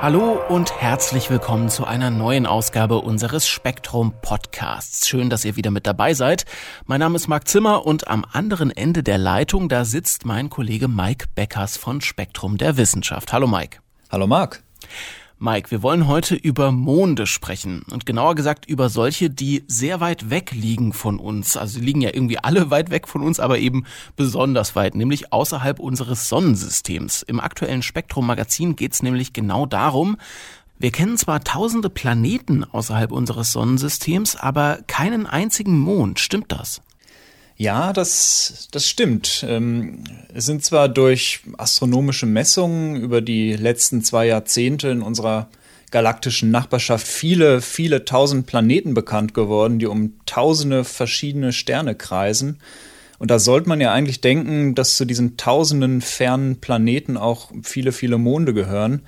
Hallo und herzlich willkommen zu einer neuen Ausgabe unseres Spektrum Podcasts. Schön, dass ihr wieder mit dabei seid. Mein Name ist Marc Zimmer und am anderen Ende der Leitung, da sitzt mein Kollege Mike Beckers von Spektrum der Wissenschaft. Hallo Mike. Hallo Marc. Mike, wir wollen heute über Monde sprechen und genauer gesagt über solche, die sehr weit weg liegen von uns. Also sie liegen ja irgendwie alle weit weg von uns, aber eben besonders weit, nämlich außerhalb unseres Sonnensystems. Im aktuellen Spektrum Magazin geht es nämlich genau darum, wir kennen zwar tausende Planeten außerhalb unseres Sonnensystems, aber keinen einzigen Mond. Stimmt das? Ja, das, das stimmt. Ähm, es sind zwar durch astronomische Messungen über die letzten zwei Jahrzehnte in unserer galaktischen Nachbarschaft viele, viele tausend Planeten bekannt geworden, die um tausende verschiedene Sterne kreisen. Und da sollte man ja eigentlich denken, dass zu diesen tausenden fernen Planeten auch viele, viele Monde gehören.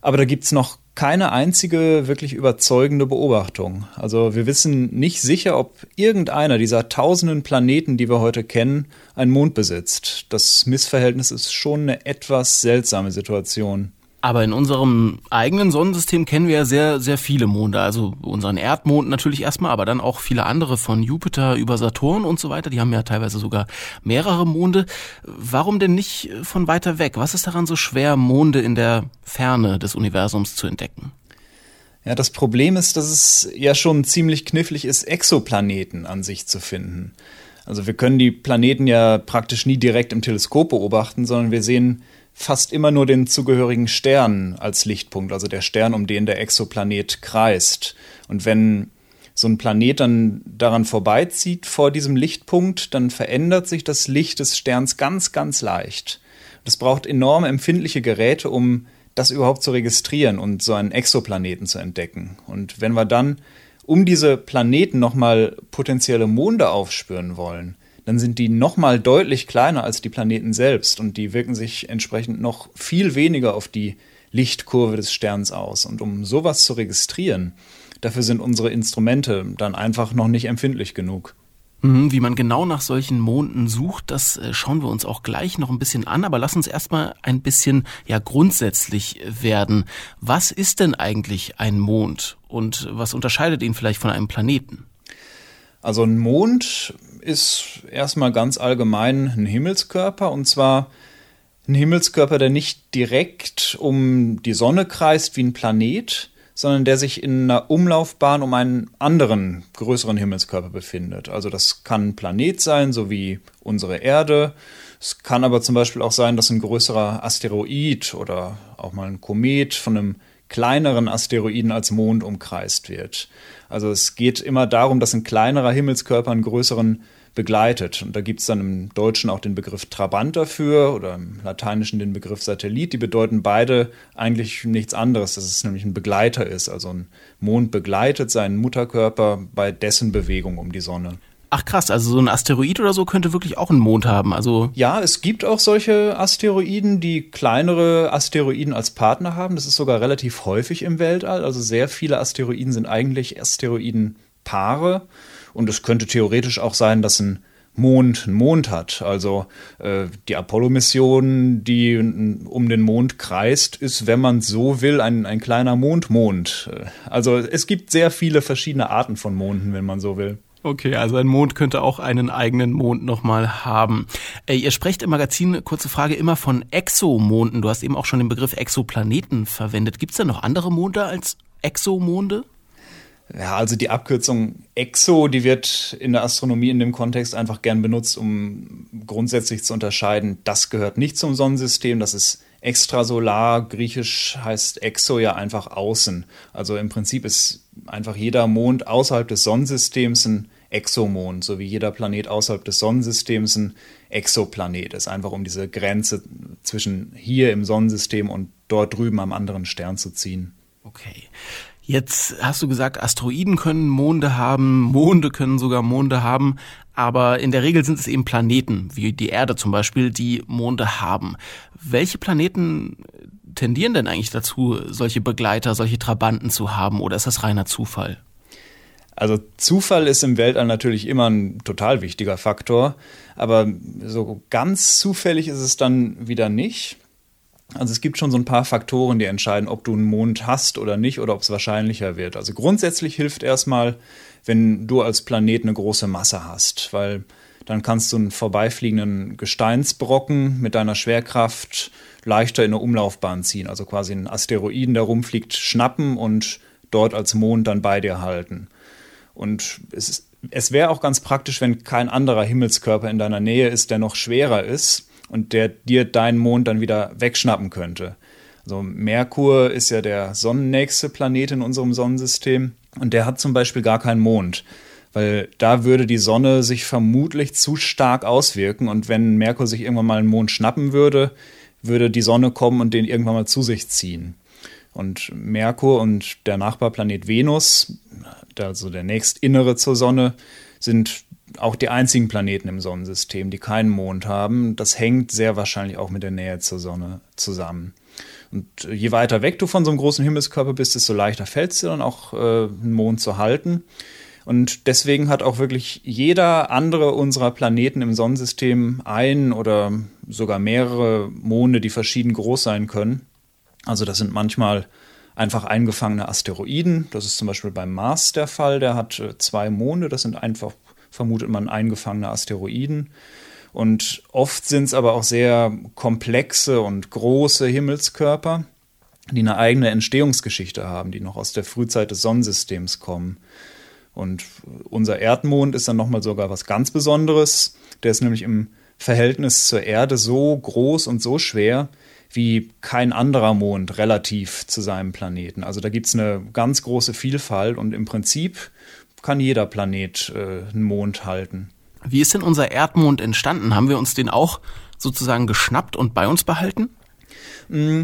Aber da gibt's noch keine einzige wirklich überzeugende Beobachtung. Also wir wissen nicht sicher, ob irgendeiner dieser tausenden Planeten, die wir heute kennen, einen Mond besitzt. Das Missverhältnis ist schon eine etwas seltsame Situation. Aber in unserem eigenen Sonnensystem kennen wir ja sehr, sehr viele Monde. Also unseren Erdmond natürlich erstmal, aber dann auch viele andere von Jupiter über Saturn und so weiter. Die haben ja teilweise sogar mehrere Monde. Warum denn nicht von weiter weg? Was ist daran so schwer, Monde in der Ferne des Universums zu entdecken? Ja, das Problem ist, dass es ja schon ziemlich knifflig ist, Exoplaneten an sich zu finden. Also wir können die Planeten ja praktisch nie direkt im Teleskop beobachten, sondern wir sehen fast immer nur den zugehörigen Stern als Lichtpunkt, also der Stern, um den der Exoplanet kreist. Und wenn so ein Planet dann daran vorbeizieht vor diesem Lichtpunkt, dann verändert sich das Licht des Sterns ganz, ganz leicht. Das braucht enorm empfindliche Geräte, um das überhaupt zu registrieren und so einen Exoplaneten zu entdecken. Und wenn wir dann um diese Planeten nochmal potenzielle Monde aufspüren wollen, dann sind die nochmal deutlich kleiner als die Planeten selbst und die wirken sich entsprechend noch viel weniger auf die Lichtkurve des Sterns aus. Und um sowas zu registrieren, dafür sind unsere Instrumente dann einfach noch nicht empfindlich genug. Mhm, wie man genau nach solchen Monden sucht, das äh, schauen wir uns auch gleich noch ein bisschen an, aber lass uns erstmal ein bisschen ja grundsätzlich werden. Was ist denn eigentlich ein Mond und was unterscheidet ihn vielleicht von einem Planeten? Also ein Mond ist erstmal ganz allgemein ein Himmelskörper und zwar ein Himmelskörper, der nicht direkt um die Sonne kreist wie ein Planet, sondern der sich in einer Umlaufbahn um einen anderen, größeren Himmelskörper befindet. Also das kann ein Planet sein, so wie unsere Erde. Es kann aber zum Beispiel auch sein, dass ein größerer Asteroid oder auch mal ein Komet von einem kleineren Asteroiden als Mond umkreist wird. Also es geht immer darum, dass ein kleinerer Himmelskörper einen größeren begleitet. Und da gibt es dann im Deutschen auch den Begriff Trabant dafür oder im Lateinischen den Begriff Satellit. Die bedeuten beide eigentlich nichts anderes, dass es nämlich ein Begleiter ist. Also ein Mond begleitet seinen Mutterkörper bei dessen Bewegung um die Sonne. Ach krass, also so ein Asteroid oder so könnte wirklich auch einen Mond haben. Also ja, es gibt auch solche Asteroiden, die kleinere Asteroiden als Partner haben. Das ist sogar relativ häufig im Weltall. Also sehr viele Asteroiden sind eigentlich Asteroidenpaare. Und es könnte theoretisch auch sein, dass ein Mond einen Mond hat. Also äh, die Apollo-Mission, die um den Mond kreist, ist, wenn man so will, ein, ein kleiner Mondmond. -Mond. Also es gibt sehr viele verschiedene Arten von Monden, wenn man so will. Okay, also ein Mond könnte auch einen eigenen Mond nochmal haben. Äh, ihr sprecht im Magazin, kurze Frage, immer von Exomonden. Du hast eben auch schon den Begriff Exoplaneten verwendet. Gibt es da noch andere Monde als Exomonde? Ja, also die Abkürzung EXO, die wird in der Astronomie in dem Kontext einfach gern benutzt, um grundsätzlich zu unterscheiden, das gehört nicht zum Sonnensystem, das ist extrasolar, griechisch heißt EXO ja einfach außen. Also im Prinzip ist einfach jeder Mond außerhalb des Sonnensystems ein Exomond, so wie jeder Planet außerhalb des Sonnensystems ein Exoplanet ist, einfach um diese Grenze zwischen hier im Sonnensystem und dort drüben am anderen Stern zu ziehen. Okay. Jetzt hast du gesagt, Asteroiden können Monde haben, Monde können sogar Monde haben, aber in der Regel sind es eben Planeten, wie die Erde zum Beispiel, die Monde haben. Welche Planeten tendieren denn eigentlich dazu, solche Begleiter, solche Trabanten zu haben, oder ist das reiner Zufall? Also Zufall ist im Weltall natürlich immer ein total wichtiger Faktor, aber so ganz zufällig ist es dann wieder nicht. Also es gibt schon so ein paar Faktoren, die entscheiden, ob du einen Mond hast oder nicht oder ob es wahrscheinlicher wird. Also grundsätzlich hilft erstmal, wenn du als Planet eine große Masse hast, weil dann kannst du einen vorbeifliegenden Gesteinsbrocken mit deiner Schwerkraft leichter in eine Umlaufbahn ziehen, also quasi einen Asteroiden, der rumfliegt, schnappen und dort als Mond dann bei dir halten. Und es, es wäre auch ganz praktisch, wenn kein anderer Himmelskörper in deiner Nähe ist, der noch schwerer ist und der dir deinen Mond dann wieder wegschnappen könnte. Also Merkur ist ja der sonnennächste Planet in unserem Sonnensystem und der hat zum Beispiel gar keinen Mond, weil da würde die Sonne sich vermutlich zu stark auswirken und wenn Merkur sich irgendwann mal einen Mond schnappen würde, würde die Sonne kommen und den irgendwann mal zu sich ziehen. Und Merkur und der Nachbarplanet Venus, also der nächstinnere zur Sonne, sind auch die einzigen Planeten im Sonnensystem, die keinen Mond haben. Das hängt sehr wahrscheinlich auch mit der Nähe zur Sonne zusammen. Und je weiter weg du von so einem großen Himmelskörper bist, desto leichter fällt es dir dann auch, äh, einen Mond zu halten. Und deswegen hat auch wirklich jeder andere unserer Planeten im Sonnensystem ein oder sogar mehrere Monde, die verschieden groß sein können. Also das sind manchmal einfach eingefangene Asteroiden. Das ist zum Beispiel beim Mars der Fall. Der hat äh, zwei Monde. Das sind einfach vermutet man eingefangene Asteroiden. Und oft sind es aber auch sehr komplexe und große Himmelskörper, die eine eigene Entstehungsgeschichte haben, die noch aus der Frühzeit des Sonnensystems kommen. Und unser Erdmond ist dann nochmal sogar was ganz Besonderes. Der ist nämlich im Verhältnis zur Erde so groß und so schwer wie kein anderer Mond relativ zu seinem Planeten. Also da gibt es eine ganz große Vielfalt und im Prinzip kann jeder Planet äh, einen Mond halten. Wie ist denn unser Erdmond entstanden? Haben wir uns den auch sozusagen geschnappt und bei uns behalten? Mm,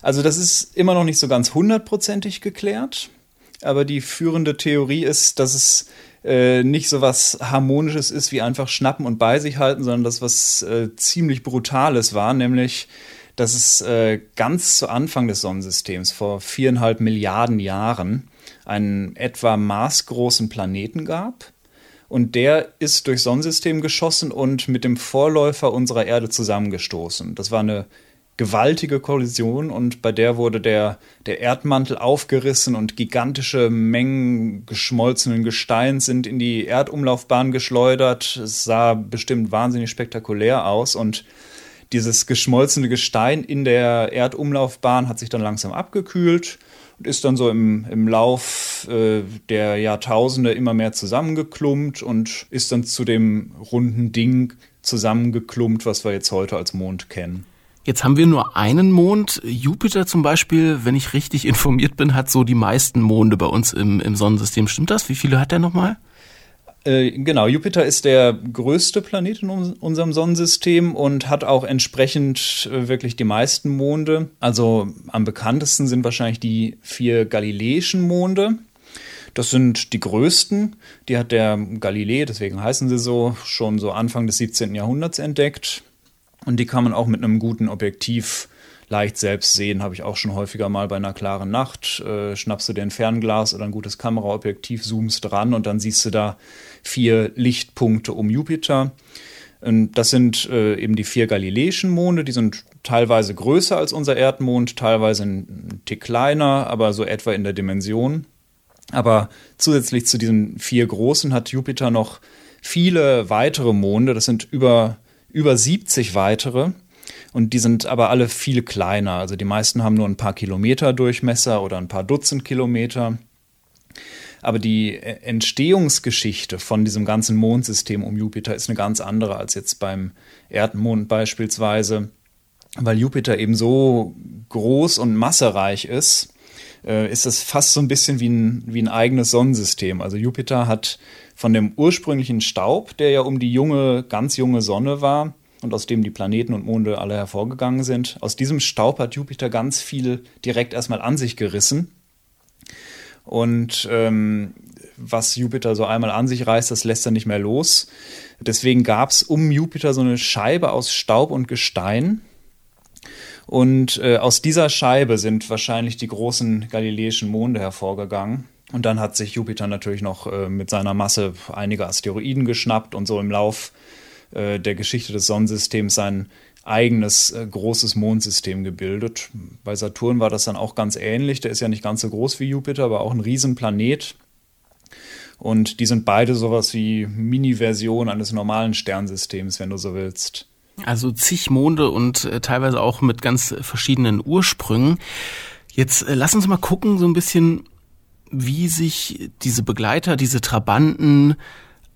also das ist immer noch nicht so ganz hundertprozentig geklärt, aber die führende Theorie ist, dass es äh, nicht so was Harmonisches ist wie einfach schnappen und bei sich halten, sondern das was äh, ziemlich Brutales war, nämlich dass es äh, ganz zu Anfang des Sonnensystems vor viereinhalb Milliarden Jahren einen etwa maßgroßen Planeten gab. Und der ist durchs Sonnensystem geschossen und mit dem Vorläufer unserer Erde zusammengestoßen. Das war eine gewaltige Kollision und bei der wurde der, der Erdmantel aufgerissen und gigantische Mengen geschmolzenen Gesteins sind in die Erdumlaufbahn geschleudert. Es sah bestimmt wahnsinnig spektakulär aus und dieses geschmolzene Gestein in der Erdumlaufbahn hat sich dann langsam abgekühlt und ist dann so im, im Lauf äh, der Jahrtausende immer mehr zusammengeklumpt und ist dann zu dem runden Ding zusammengeklumpt, was wir jetzt heute als Mond kennen. Jetzt haben wir nur einen Mond. Jupiter zum Beispiel, wenn ich richtig informiert bin, hat so die meisten Monde bei uns im, im Sonnensystem. Stimmt das? Wie viele hat der nochmal? Äh, genau, Jupiter ist der größte Planet in unserem Sonnensystem und hat auch entsprechend äh, wirklich die meisten Monde. Also am bekanntesten sind wahrscheinlich die vier galileischen Monde. Das sind die größten. Die hat der Galilei, deswegen heißen sie so, schon so Anfang des 17. Jahrhunderts entdeckt. Und die kann man auch mit einem guten Objektiv leicht selbst sehen, habe ich auch schon häufiger mal bei einer klaren Nacht. Äh, schnappst du dir ein Fernglas oder ein gutes Kameraobjektiv, zoomst dran und dann siehst du da vier Lichtpunkte um Jupiter. Und das sind äh, eben die vier galileischen Monde, die sind teilweise größer als unser Erdmond, teilweise ein Tick kleiner, aber so etwa in der Dimension. Aber zusätzlich zu diesen vier großen hat Jupiter noch viele weitere Monde, das sind über, über 70 weitere. Und die sind aber alle viel kleiner. Also die meisten haben nur ein paar Kilometer Durchmesser oder ein paar Dutzend Kilometer. Aber die Entstehungsgeschichte von diesem ganzen Mondsystem um Jupiter ist eine ganz andere als jetzt beim Erdmond beispielsweise, weil Jupiter eben so groß und massereich ist, äh, ist es fast so ein bisschen wie ein, wie ein eigenes Sonnensystem. Also Jupiter hat von dem ursprünglichen Staub, der ja um die junge, ganz junge Sonne war, und aus dem die Planeten und Monde alle hervorgegangen sind. Aus diesem Staub hat Jupiter ganz viel direkt erstmal an sich gerissen. Und ähm, was Jupiter so einmal an sich reißt, das lässt er nicht mehr los. Deswegen gab es um Jupiter so eine Scheibe aus Staub und Gestein. Und äh, aus dieser Scheibe sind wahrscheinlich die großen galileischen Monde hervorgegangen. Und dann hat sich Jupiter natürlich noch äh, mit seiner Masse einige Asteroiden geschnappt und so im Lauf äh, der Geschichte des Sonnensystems sein eigenes äh, großes Mondsystem gebildet. Bei Saturn war das dann auch ganz ähnlich. Der ist ja nicht ganz so groß wie Jupiter, aber auch ein Riesenplanet. Und die sind beide sowas wie Mini-Version eines normalen Sternsystems, wenn du so willst. Also zig Monde und äh, teilweise auch mit ganz verschiedenen Ursprüngen. Jetzt äh, lass uns mal gucken, so ein bisschen, wie sich diese Begleiter, diese Trabanten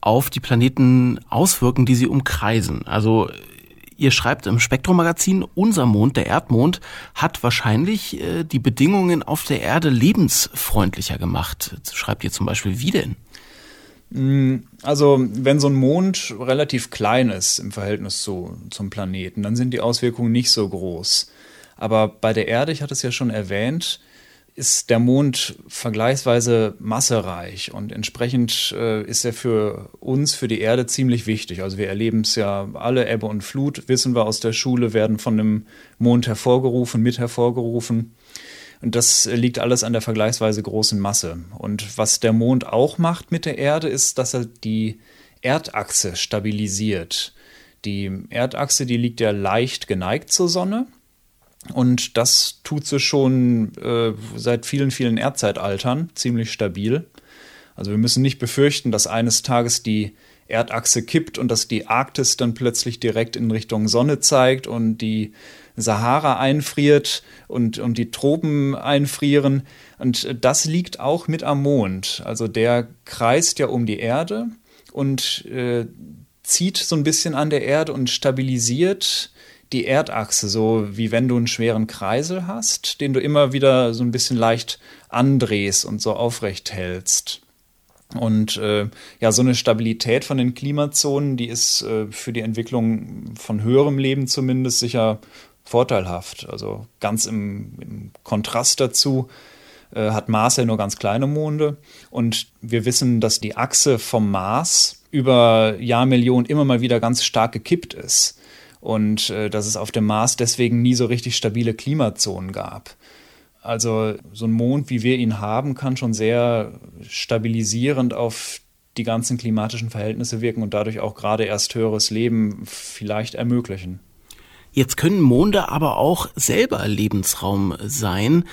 auf die Planeten auswirken, die sie umkreisen. Also ihr schreibt im Spektrum-Magazin, unser Mond, der Erdmond, hat wahrscheinlich äh, die Bedingungen auf der Erde lebensfreundlicher gemacht. Schreibt ihr zum Beispiel, wie denn? Mm, also, wenn so ein Mond relativ klein ist im Verhältnis zu, zum Planeten, dann sind die Auswirkungen nicht so groß. Aber bei der Erde, ich hatte es ja schon erwähnt, ist der Mond vergleichsweise massereich und entsprechend äh, ist er für uns, für die Erde ziemlich wichtig. Also wir erleben es ja alle, Ebbe und Flut, wissen wir aus der Schule, werden von dem Mond hervorgerufen, mit hervorgerufen. Und das liegt alles an der vergleichsweise großen Masse. Und was der Mond auch macht mit der Erde, ist, dass er die Erdachse stabilisiert. Die Erdachse, die liegt ja leicht geneigt zur Sonne. Und das tut sie schon äh, seit vielen, vielen Erdzeitaltern ziemlich stabil. Also wir müssen nicht befürchten, dass eines Tages die Erdachse kippt und dass die Arktis dann plötzlich direkt in Richtung Sonne zeigt und die Sahara einfriert und, und die Tropen einfrieren. Und das liegt auch mit am Mond. Also der kreist ja um die Erde und äh, zieht so ein bisschen an der Erde und stabilisiert die Erdachse, so wie wenn du einen schweren Kreisel hast, den du immer wieder so ein bisschen leicht andrehst und so aufrecht hältst. Und äh, ja, so eine Stabilität von den Klimazonen, die ist äh, für die Entwicklung von höherem Leben zumindest sicher vorteilhaft. Also ganz im, im Kontrast dazu äh, hat Mars ja nur ganz kleine Monde. Und wir wissen, dass die Achse vom Mars über Jahrmillionen immer mal wieder ganz stark gekippt ist. Und äh, dass es auf dem Mars deswegen nie so richtig stabile Klimazonen gab. Also so ein Mond, wie wir ihn haben, kann schon sehr stabilisierend auf die ganzen klimatischen Verhältnisse wirken und dadurch auch gerade erst höheres Leben vielleicht ermöglichen. Jetzt können Monde aber auch selber Lebensraum sein.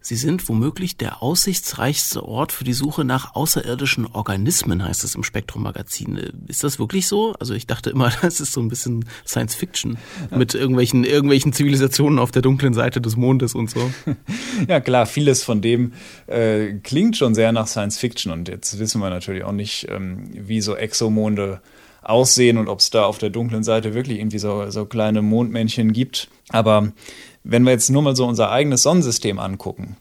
Sie sind womöglich der aussichtsreichste Ort für die Suche nach außerirdischen Organismen, heißt es im Spektrum-Magazin. Ist das wirklich so? Also ich dachte immer, das ist so ein bisschen Science Fiction mit irgendwelchen, irgendwelchen Zivilisationen auf der dunklen Seite des Mondes und so. Ja klar, vieles von dem äh, klingt schon sehr nach Science Fiction und jetzt wissen wir natürlich auch nicht, ähm, wie so Exomonde aussehen und ob es da auf der dunklen Seite wirklich irgendwie so, so kleine Mondmännchen gibt. Aber wenn wir jetzt nur mal so unser eigenes Sonnensystem angucken,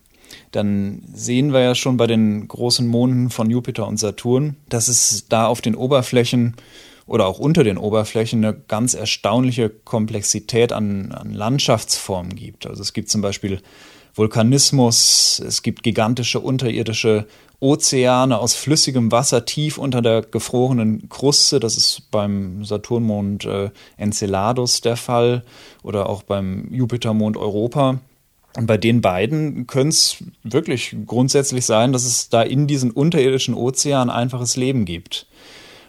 dann sehen wir ja schon bei den großen Monden von Jupiter und Saturn, dass es da auf den Oberflächen oder auch unter den Oberflächen eine ganz erstaunliche Komplexität an, an Landschaftsformen gibt. Also es gibt zum Beispiel Vulkanismus, es gibt gigantische unterirdische Ozeane aus flüssigem Wasser tief unter der gefrorenen Kruste. Das ist beim Saturnmond äh, Enceladus der Fall oder auch beim Jupitermond Europa. Und bei den beiden könnte es wirklich grundsätzlich sein, dass es da in diesen unterirdischen Ozeanen einfaches Leben gibt.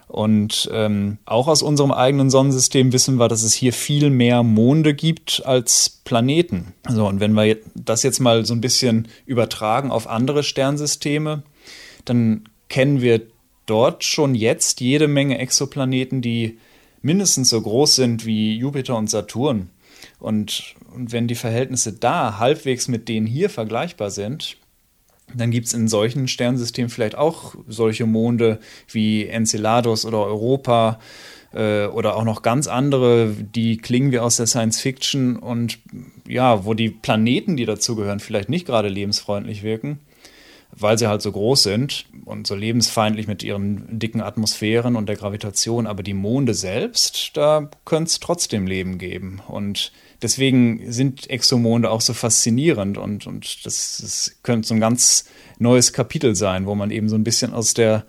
Und ähm, auch aus unserem eigenen Sonnensystem wissen wir, dass es hier viel mehr Monde gibt als Planeten. So, und wenn wir das jetzt mal so ein bisschen übertragen auf andere Sternsysteme, dann kennen wir dort schon jetzt jede Menge Exoplaneten, die mindestens so groß sind wie Jupiter und Saturn. Und, und wenn die Verhältnisse da halbwegs mit denen hier vergleichbar sind, dann gibt es in solchen Sternsystemen vielleicht auch solche Monde wie Enceladus oder Europa äh, oder auch noch ganz andere, die klingen wie aus der Science Fiction und ja, wo die Planeten, die dazugehören, vielleicht nicht gerade lebensfreundlich wirken weil sie halt so groß sind und so lebensfeindlich mit ihren dicken Atmosphären und der Gravitation. Aber die Monde selbst, da könnte es trotzdem Leben geben. Und deswegen sind Exomonde auch so faszinierend und, und das, das könnte so ein ganz neues Kapitel sein, wo man eben so ein bisschen aus der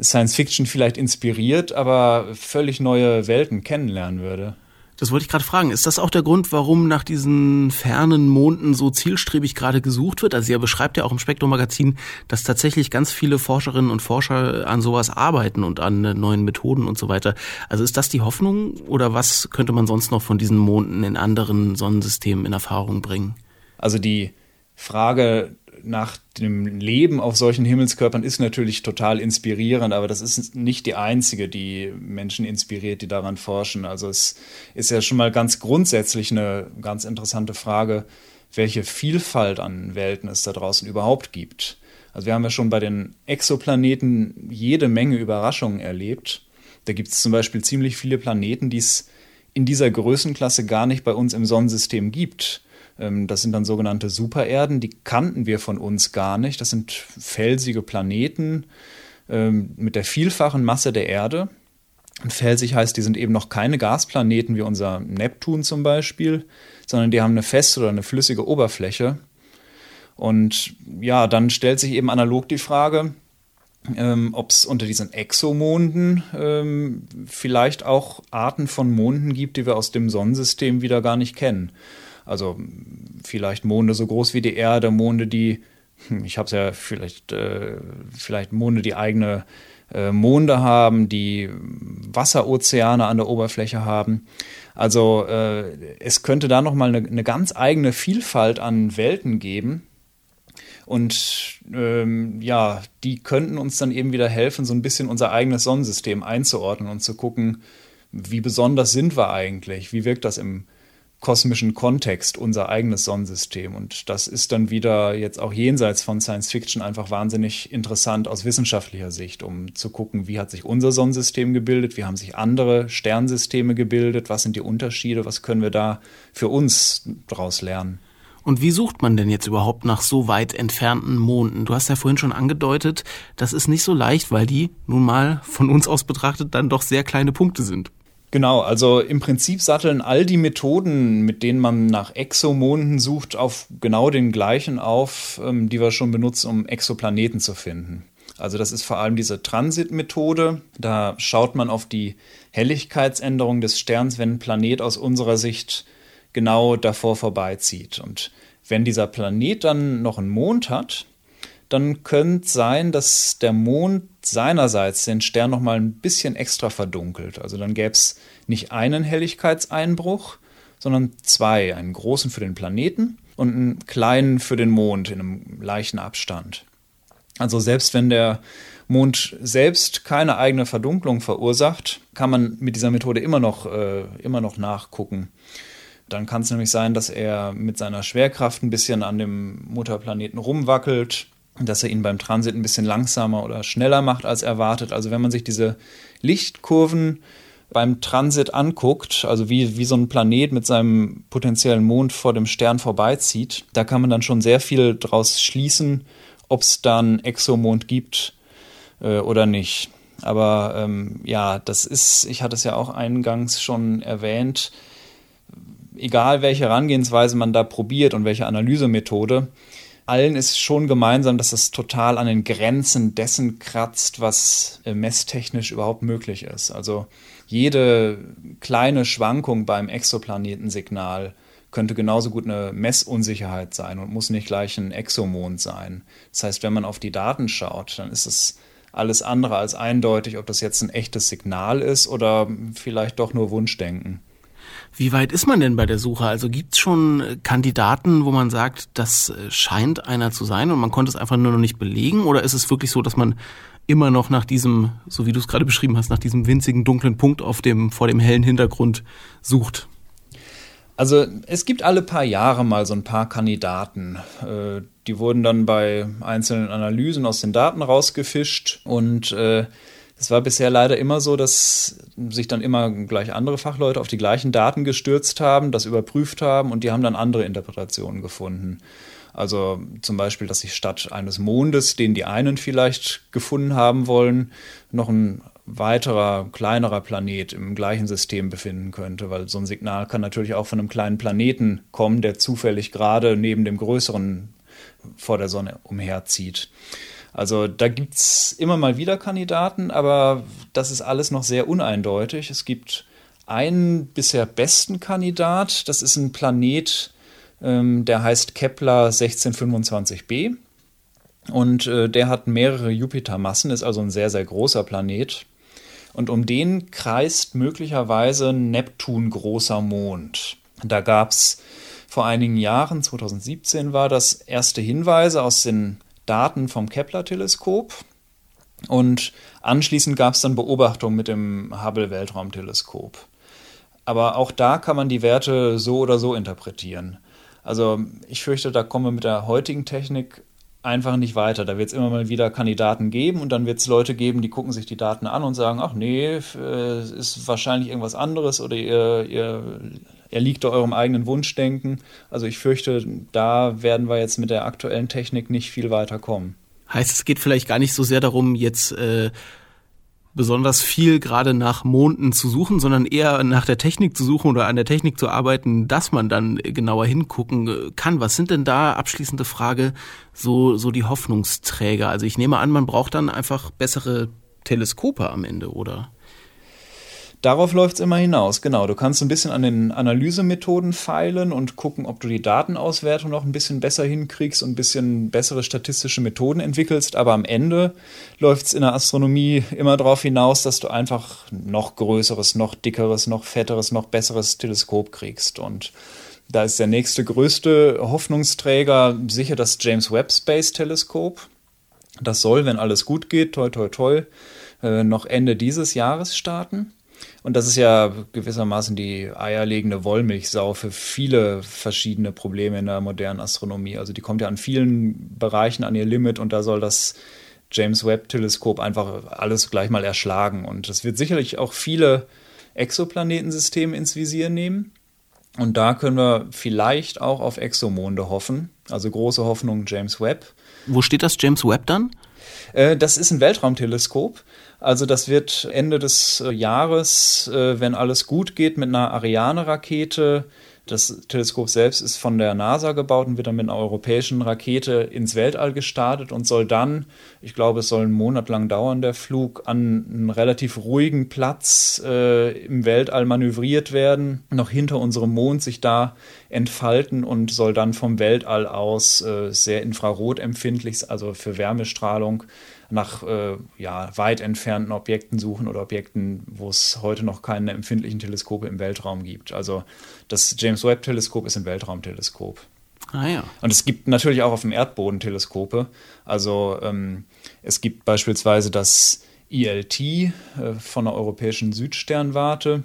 Science Fiction vielleicht inspiriert, aber völlig neue Welten kennenlernen würde. Das wollte ich gerade fragen. Ist das auch der Grund, warum nach diesen fernen Monden so zielstrebig gerade gesucht wird? Also ihr beschreibt ja auch im Spektrum-Magazin, dass tatsächlich ganz viele Forscherinnen und Forscher an sowas arbeiten und an neuen Methoden und so weiter. Also ist das die Hoffnung oder was könnte man sonst noch von diesen Monden in anderen Sonnensystemen in Erfahrung bringen? Also die Frage nach dem Leben auf solchen Himmelskörpern ist natürlich total inspirierend, aber das ist nicht die einzige, die Menschen inspiriert, die daran forschen. Also es ist ja schon mal ganz grundsätzlich eine ganz interessante Frage, welche Vielfalt an Welten es da draußen überhaupt gibt. Also wir haben ja schon bei den Exoplaneten jede Menge Überraschungen erlebt. Da gibt es zum Beispiel ziemlich viele Planeten, die es in dieser Größenklasse gar nicht bei uns im Sonnensystem gibt. Ähm, das sind dann sogenannte Supererden, die kannten wir von uns gar nicht. Das sind felsige Planeten ähm, mit der vielfachen Masse der Erde. Und felsig heißt, die sind eben noch keine Gasplaneten wie unser Neptun zum Beispiel, sondern die haben eine feste oder eine flüssige Oberfläche. Und ja, dann stellt sich eben analog die Frage, ähm, ob es unter diesen Exomonden ähm, vielleicht auch Arten von Monden gibt, die wir aus dem Sonnensystem wieder gar nicht kennen. Also vielleicht Monde so groß wie die Erde, Monde, die, hm, ich habe es ja vielleicht, äh, vielleicht Monde, die eigene äh, Monde haben, die Wasserozeane an der Oberfläche haben. Also äh, es könnte da nochmal eine, eine ganz eigene Vielfalt an Welten geben. Und ähm, ja, die könnten uns dann eben wieder helfen, so ein bisschen unser eigenes Sonnensystem einzuordnen und zu gucken, wie besonders sind wir eigentlich? Wie wirkt das im kosmischen Kontext unser eigenes Sonnensystem. Und das ist dann wieder jetzt auch jenseits von Science Fiction einfach wahnsinnig interessant aus wissenschaftlicher Sicht, um zu gucken, wie hat sich unser Sonnensystem gebildet, wie haben sich andere Sternsysteme gebildet, was sind die Unterschiede, was können wir da für uns daraus lernen. Und wie sucht man denn jetzt überhaupt nach so weit entfernten Monden? Du hast ja vorhin schon angedeutet, das ist nicht so leicht, weil die nun mal von uns aus betrachtet dann doch sehr kleine Punkte sind. Genau, also im Prinzip satteln all die Methoden, mit denen man nach Exomonden sucht, auf genau den gleichen auf, ähm, die wir schon benutzen, um Exoplaneten zu finden. Also das ist vor allem diese Transit-Methode. Da schaut man auf die Helligkeitsänderung des Sterns, wenn ein Planet aus unserer Sicht genau davor vorbeizieht. Und wenn dieser Planet dann noch einen Mond hat, dann könnte es sein, dass der Mond seinerseits den Stern noch mal ein bisschen extra verdunkelt. Also dann gäbe es nicht einen Helligkeitseinbruch, sondern zwei, einen großen für den Planeten und einen kleinen für den Mond in einem leichten Abstand. Also selbst wenn der Mond selbst keine eigene Verdunklung verursacht, kann man mit dieser Methode immer noch, äh, immer noch nachgucken. Dann kann es nämlich sein, dass er mit seiner Schwerkraft ein bisschen an dem Mutterplaneten rumwackelt dass er ihn beim Transit ein bisschen langsamer oder schneller macht als erwartet. Also wenn man sich diese Lichtkurven beim Transit anguckt, also wie, wie so ein Planet mit seinem potenziellen Mond vor dem Stern vorbeizieht, da kann man dann schon sehr viel draus schließen, ob es dann Exomond gibt äh, oder nicht. Aber ähm, ja, das ist, ich hatte es ja auch eingangs schon erwähnt, egal welche Herangehensweise man da probiert und welche Analysemethode, allen ist schon gemeinsam, dass es total an den Grenzen dessen kratzt, was äh, messtechnisch überhaupt möglich ist. Also jede kleine Schwankung beim Exoplanetensignal könnte genauso gut eine Messunsicherheit sein und muss nicht gleich ein Exomond sein. Das heißt, wenn man auf die Daten schaut, dann ist es alles andere als eindeutig, ob das jetzt ein echtes Signal ist oder vielleicht doch nur Wunschdenken. Wie weit ist man denn bei der Suche? Also gibt es schon äh, Kandidaten, wo man sagt, das äh, scheint einer zu sein und man konnte es einfach nur noch nicht belegen? Oder ist es wirklich so, dass man immer noch nach diesem, so wie du es gerade beschrieben hast, nach diesem winzigen dunklen Punkt auf dem, vor dem hellen Hintergrund sucht? Also es gibt alle paar Jahre mal so ein paar Kandidaten. Äh, die wurden dann bei einzelnen Analysen aus den Daten rausgefischt und es war bisher leider immer so, dass sich dann immer gleich andere Fachleute auf die gleichen Daten gestürzt haben, das überprüft haben und die haben dann andere Interpretationen gefunden. Also zum Beispiel, dass sich statt eines Mondes, den die einen vielleicht gefunden haben wollen, noch ein weiterer, kleinerer Planet im gleichen System befinden könnte, weil so ein Signal kann natürlich auch von einem kleinen Planeten kommen, der zufällig gerade neben dem größeren vor der Sonne umherzieht. Also da gibt es immer mal wieder Kandidaten, aber das ist alles noch sehr uneindeutig. Es gibt einen bisher besten Kandidat, das ist ein Planet, ähm, der heißt Kepler 1625b. Und äh, der hat mehrere Jupitermassen, ist also ein sehr, sehr großer Planet. Und um den kreist möglicherweise Neptun großer Mond. Da gab es vor einigen Jahren, 2017 war das, erste Hinweise aus den Daten vom Kepler-Teleskop. Und anschließend gab es dann Beobachtungen mit dem Hubble-Weltraumteleskop. Aber auch da kann man die Werte so oder so interpretieren. Also ich fürchte, da kommen wir mit der heutigen Technik einfach nicht weiter. Da wird es immer mal wieder Kandidaten geben und dann wird es Leute geben, die gucken sich die Daten an und sagen, ach nee, es äh, ist wahrscheinlich irgendwas anderes oder ihr, ihr, ihr liegt da eurem eigenen Wunschdenken. Also ich fürchte, da werden wir jetzt mit der aktuellen Technik nicht viel weiter kommen. Heißt, es geht vielleicht gar nicht so sehr darum, jetzt äh, besonders viel gerade nach Monden zu suchen, sondern eher nach der Technik zu suchen oder an der Technik zu arbeiten, dass man dann genauer hingucken kann. Was sind denn da, abschließende Frage, so, so die Hoffnungsträger? Also ich nehme an, man braucht dann einfach bessere Teleskope am Ende, oder? Darauf läuft es immer hinaus, genau. Du kannst ein bisschen an den Analysemethoden feilen und gucken, ob du die Datenauswertung noch ein bisschen besser hinkriegst und ein bisschen bessere statistische Methoden entwickelst. Aber am Ende läuft es in der Astronomie immer darauf hinaus, dass du einfach noch größeres, noch dickeres, noch fetteres, noch besseres Teleskop kriegst. Und da ist der nächste größte Hoffnungsträger sicher das James Webb Space Teleskop. Das soll, wenn alles gut geht, toi toi toi, äh, noch Ende dieses Jahres starten. Und das ist ja gewissermaßen die eierlegende Wollmilchsau für viele verschiedene Probleme in der modernen Astronomie. Also die kommt ja an vielen Bereichen an ihr Limit und da soll das James Webb-Teleskop einfach alles gleich mal erschlagen. Und das wird sicherlich auch viele Exoplanetensysteme ins Visier nehmen. Und da können wir vielleicht auch auf Exomonde hoffen. Also große Hoffnung James Webb. Wo steht das James Webb dann? Äh, das ist ein Weltraumteleskop. Also das wird Ende des äh, Jahres, äh, wenn alles gut geht, mit einer Ariane-Rakete das Teleskop selbst ist von der NASA gebaut und wird dann mit einer europäischen Rakete ins Weltall gestartet und soll dann, ich glaube, es soll einen Monat lang dauern, der Flug, an einen relativ ruhigen Platz äh, im Weltall manövriert werden, noch hinter unserem Mond sich da entfalten und soll dann vom Weltall aus äh, sehr infrarotempfindlich, also für Wärmestrahlung, nach äh, ja, weit entfernten Objekten suchen oder Objekten, wo es heute noch keine empfindlichen Teleskope im Weltraum gibt. Also das James Webb Teleskop ist ein Weltraumteleskop. Ah ja. Und es gibt natürlich auch auf dem Erdboden Teleskope. Also ähm, es gibt beispielsweise das ELT äh, von der Europäischen Südsternwarte,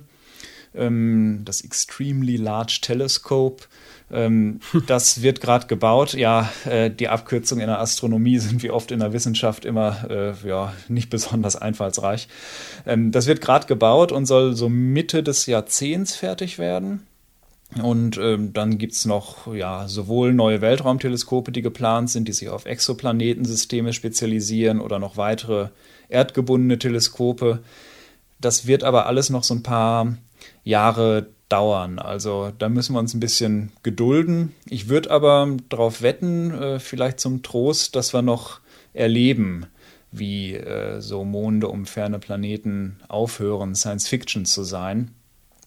das Extremely Large Telescope ähm, das wird gerade gebaut. Ja, äh, die Abkürzungen in der Astronomie sind wie oft in der Wissenschaft immer äh, ja, nicht besonders einfallsreich. Ähm, das wird gerade gebaut und soll so Mitte des Jahrzehnts fertig werden. Und ähm, dann gibt es noch ja, sowohl neue Weltraumteleskope, die geplant sind, die sich auf Exoplanetensysteme spezialisieren oder noch weitere erdgebundene Teleskope. Das wird aber alles noch so ein paar Jahre dauern. Also da müssen wir uns ein bisschen gedulden. Ich würde aber darauf wetten, äh, vielleicht zum Trost, dass wir noch erleben, wie äh, so Monde um ferne Planeten aufhören, Science Fiction zu sein.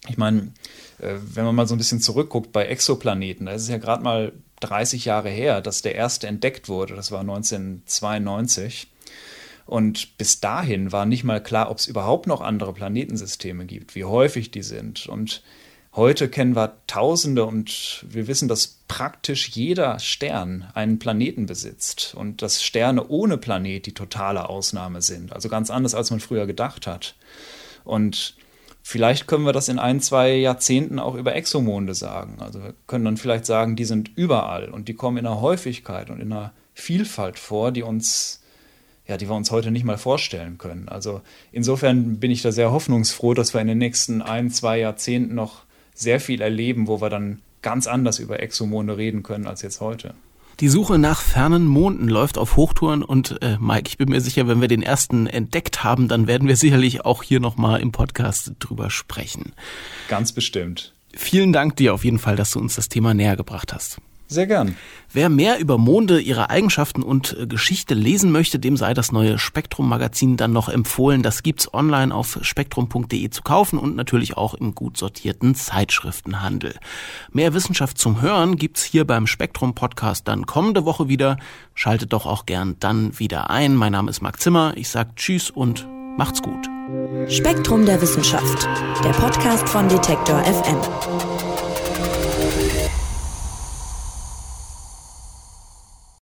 Ich meine, äh, wenn man mal so ein bisschen zurückguckt bei Exoplaneten, da ist es ja gerade mal 30 Jahre her, dass der erste entdeckt wurde. Das war 1992. Und bis dahin war nicht mal klar, ob es überhaupt noch andere Planetensysteme gibt, wie häufig die sind. Und Heute kennen wir Tausende und wir wissen, dass praktisch jeder Stern einen Planeten besitzt und dass Sterne ohne Planet die totale Ausnahme sind. Also ganz anders, als man früher gedacht hat. Und vielleicht können wir das in ein, zwei Jahrzehnten auch über Exomonde sagen. Also wir können dann vielleicht sagen, die sind überall und die kommen in einer Häufigkeit und in einer Vielfalt vor, die uns ja, die wir uns heute nicht mal vorstellen können. Also insofern bin ich da sehr hoffnungsfroh, dass wir in den nächsten ein, zwei Jahrzehnten noch sehr viel erleben, wo wir dann ganz anders über Exomonde reden können als jetzt heute. Die Suche nach fernen Monden läuft auf Hochtouren und äh, Mike, ich bin mir sicher, wenn wir den ersten entdeckt haben, dann werden wir sicherlich auch hier nochmal im Podcast drüber sprechen. Ganz bestimmt. Vielen Dank dir auf jeden Fall, dass du uns das Thema näher gebracht hast. Sehr gern. Wer mehr über Monde, ihre Eigenschaften und äh, Geschichte lesen möchte, dem sei das neue Spektrum-Magazin dann noch empfohlen. Das gibt's online auf spektrum.de zu kaufen und natürlich auch im gut sortierten Zeitschriftenhandel. Mehr Wissenschaft zum Hören gibt's hier beim Spektrum-Podcast dann kommende Woche wieder. Schaltet doch auch gern dann wieder ein. Mein Name ist Marc Zimmer. Ich sag Tschüss und macht's gut. Spektrum der Wissenschaft, der Podcast von Detektor FM.